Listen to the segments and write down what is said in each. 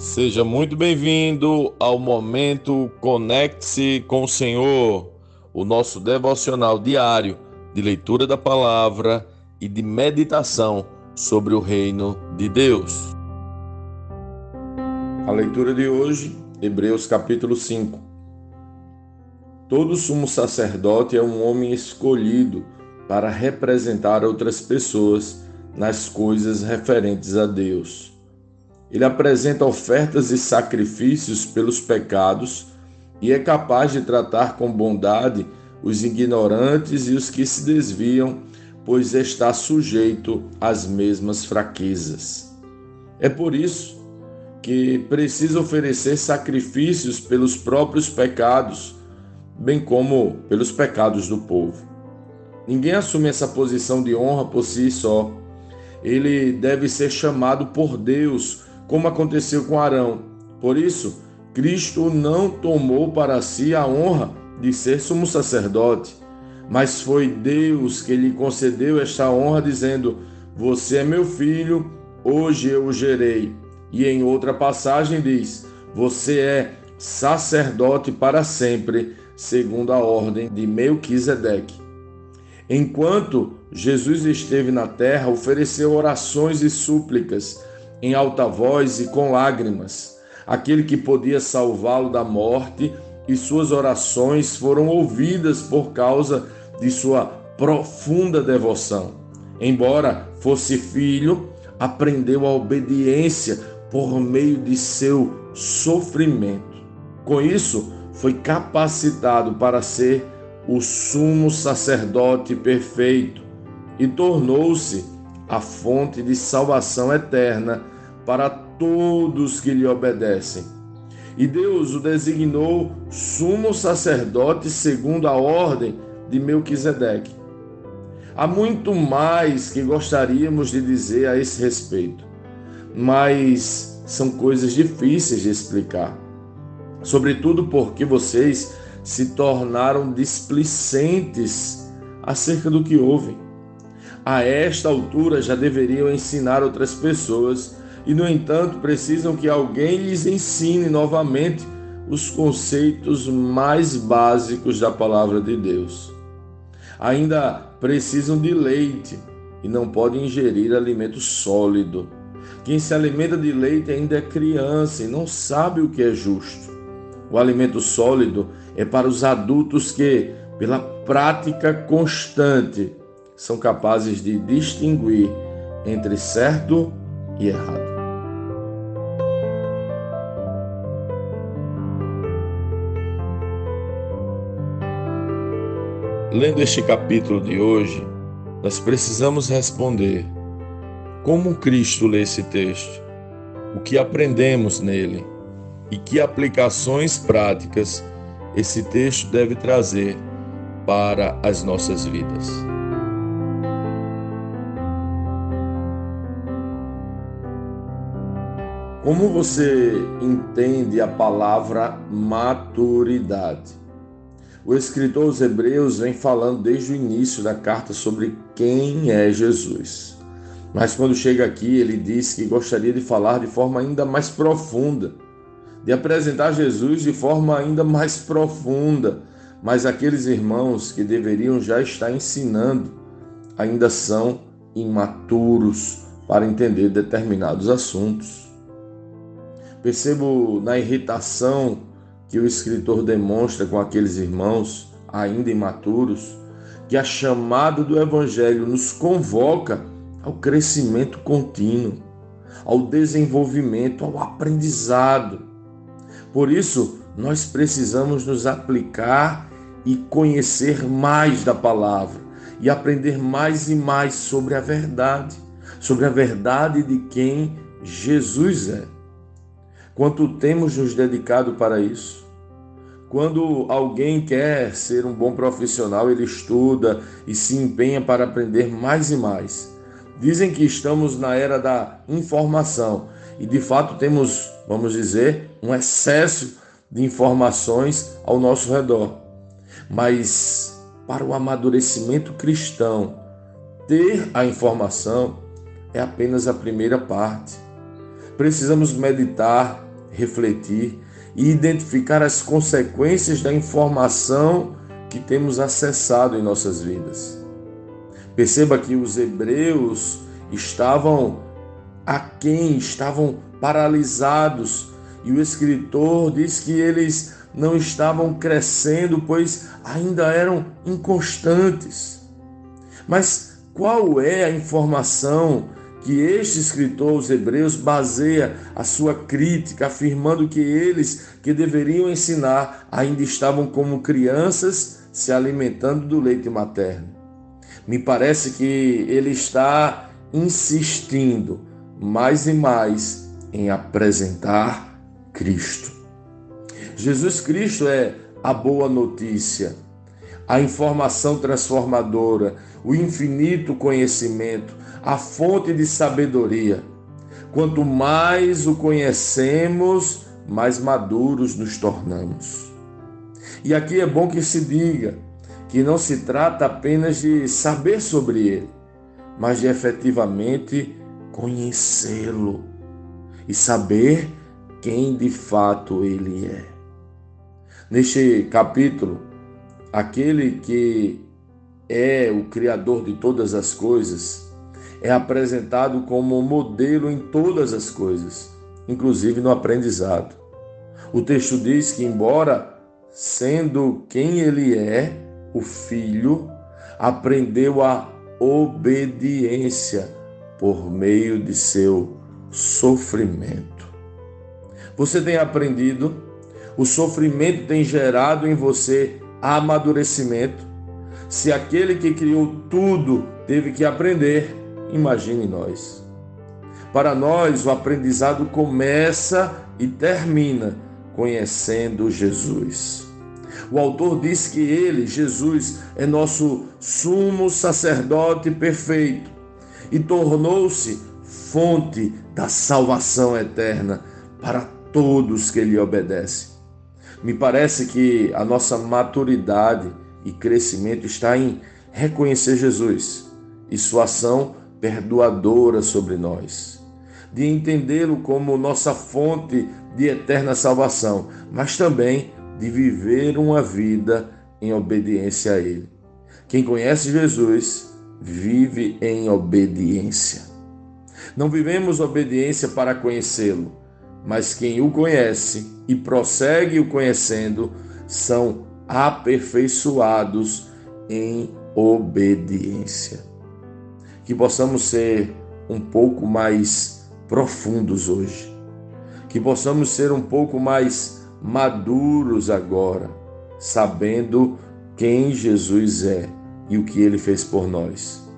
Seja muito bem-vindo ao momento Conecte-se com o Senhor, o nosso devocional diário de leitura da palavra e de meditação sobre o reino de Deus. A leitura de hoje, Hebreus capítulo 5. Todo sumo sacerdote é um homem escolhido para representar outras pessoas nas coisas referentes a Deus ele apresenta ofertas e sacrifícios pelos pecados e é capaz de tratar com bondade os ignorantes e os que se desviam, pois está sujeito às mesmas fraquezas. É por isso que precisa oferecer sacrifícios pelos próprios pecados, bem como pelos pecados do povo. Ninguém assume essa posição de honra por si só. Ele deve ser chamado por Deus como aconteceu com Arão. Por isso, Cristo não tomou para si a honra de ser sumo sacerdote, mas foi Deus que lhe concedeu esta honra, dizendo: Você é meu filho, hoje eu o gerei. E em outra passagem diz: Você é sacerdote para sempre, segundo a ordem de Melquisedeque. Enquanto Jesus esteve na terra, ofereceu orações e súplicas em alta voz e com lágrimas, aquele que podia salvá-lo da morte, e suas orações foram ouvidas por causa de sua profunda devoção. Embora fosse filho, aprendeu a obediência por meio de seu sofrimento. Com isso, foi capacitado para ser o sumo sacerdote perfeito e tornou-se a fonte de salvação eterna para todos que lhe obedecem. E Deus o designou sumo sacerdote segundo a ordem de Melquisedeque. Há muito mais que gostaríamos de dizer a esse respeito, mas são coisas difíceis de explicar. Sobretudo porque vocês se tornaram displicentes acerca do que ouvem a esta altura já deveriam ensinar outras pessoas e, no entanto, precisam que alguém lhes ensine novamente os conceitos mais básicos da palavra de Deus. Ainda precisam de leite e não podem ingerir alimento sólido. Quem se alimenta de leite ainda é criança e não sabe o que é justo. O alimento sólido é para os adultos que, pela prática constante, são capazes de distinguir entre certo e errado. Lendo este capítulo de hoje, nós precisamos responder como Cristo lê esse texto, o que aprendemos nele e que aplicações práticas esse texto deve trazer para as nossas vidas. Como você entende a palavra maturidade? O escritor aos Hebreus vem falando desde o início da carta sobre quem é Jesus. Mas quando chega aqui, ele diz que gostaria de falar de forma ainda mais profunda, de apresentar Jesus de forma ainda mais profunda. Mas aqueles irmãos que deveriam já estar ensinando ainda são imaturos para entender determinados assuntos. Percebo na irritação que o escritor demonstra com aqueles irmãos ainda imaturos que a chamada do Evangelho nos convoca ao crescimento contínuo, ao desenvolvimento, ao aprendizado. Por isso, nós precisamos nos aplicar e conhecer mais da palavra e aprender mais e mais sobre a verdade, sobre a verdade de quem Jesus é. Quanto temos nos dedicado para isso? Quando alguém quer ser um bom profissional, ele estuda e se empenha para aprender mais e mais. Dizem que estamos na era da informação e de fato temos, vamos dizer, um excesso de informações ao nosso redor. Mas para o amadurecimento cristão, ter a informação é apenas a primeira parte. Precisamos meditar refletir e identificar as consequências da informação que temos acessado em nossas vidas. Perceba que os hebreus estavam aquém, estavam paralisados, e o escritor diz que eles não estavam crescendo, pois ainda eram inconstantes. Mas qual é a informação que este escritor, os Hebreus, baseia a sua crítica, afirmando que eles que deveriam ensinar ainda estavam como crianças se alimentando do leite materno. Me parece que ele está insistindo mais e mais em apresentar Cristo. Jesus Cristo é a boa notícia, a informação transformadora, o infinito conhecimento, a fonte de sabedoria. Quanto mais o conhecemos, mais maduros nos tornamos. E aqui é bom que se diga que não se trata apenas de saber sobre ele, mas de efetivamente conhecê-lo e saber quem de fato ele é. Neste capítulo, aquele que é o Criador de todas as coisas é apresentado como modelo em todas as coisas, inclusive no aprendizado. O texto diz que, embora sendo quem ele é, o Filho, aprendeu a obediência por meio de seu sofrimento. Você tem aprendido, o sofrimento tem gerado em você amadurecimento. Se aquele que criou tudo teve que aprender, imagine nós. Para nós, o aprendizado começa e termina conhecendo Jesus. O autor diz que ele, Jesus, é nosso sumo sacerdote perfeito e tornou-se fonte da salvação eterna para todos que lhe obedecem. Me parece que a nossa maturidade e crescimento está em reconhecer Jesus e sua ação perdoadora sobre nós, de entendê-lo como nossa fonte de eterna salvação, mas também de viver uma vida em obediência a Ele. Quem conhece Jesus vive em obediência. Não vivemos obediência para conhecê-lo, mas quem o conhece e prossegue o conhecendo são aperfeiçoados em obediência. Que possamos ser um pouco mais profundos hoje, que possamos ser um pouco mais maduros agora, sabendo quem Jesus é e o que ele fez por nós.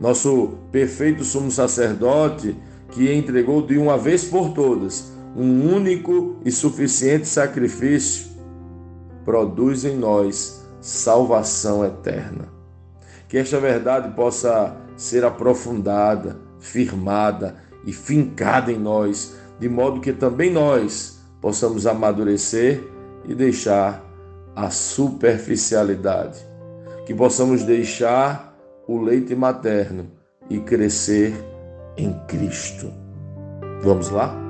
Nosso perfeito sumo sacerdote que entregou de uma vez por todas um único e suficiente sacrifício produz em nós salvação eterna. Que esta verdade possa ser aprofundada, firmada e fincada em nós, de modo que também nós possamos amadurecer e deixar a superficialidade que possamos deixar o leite materno e crescer em Cristo. Vamos lá?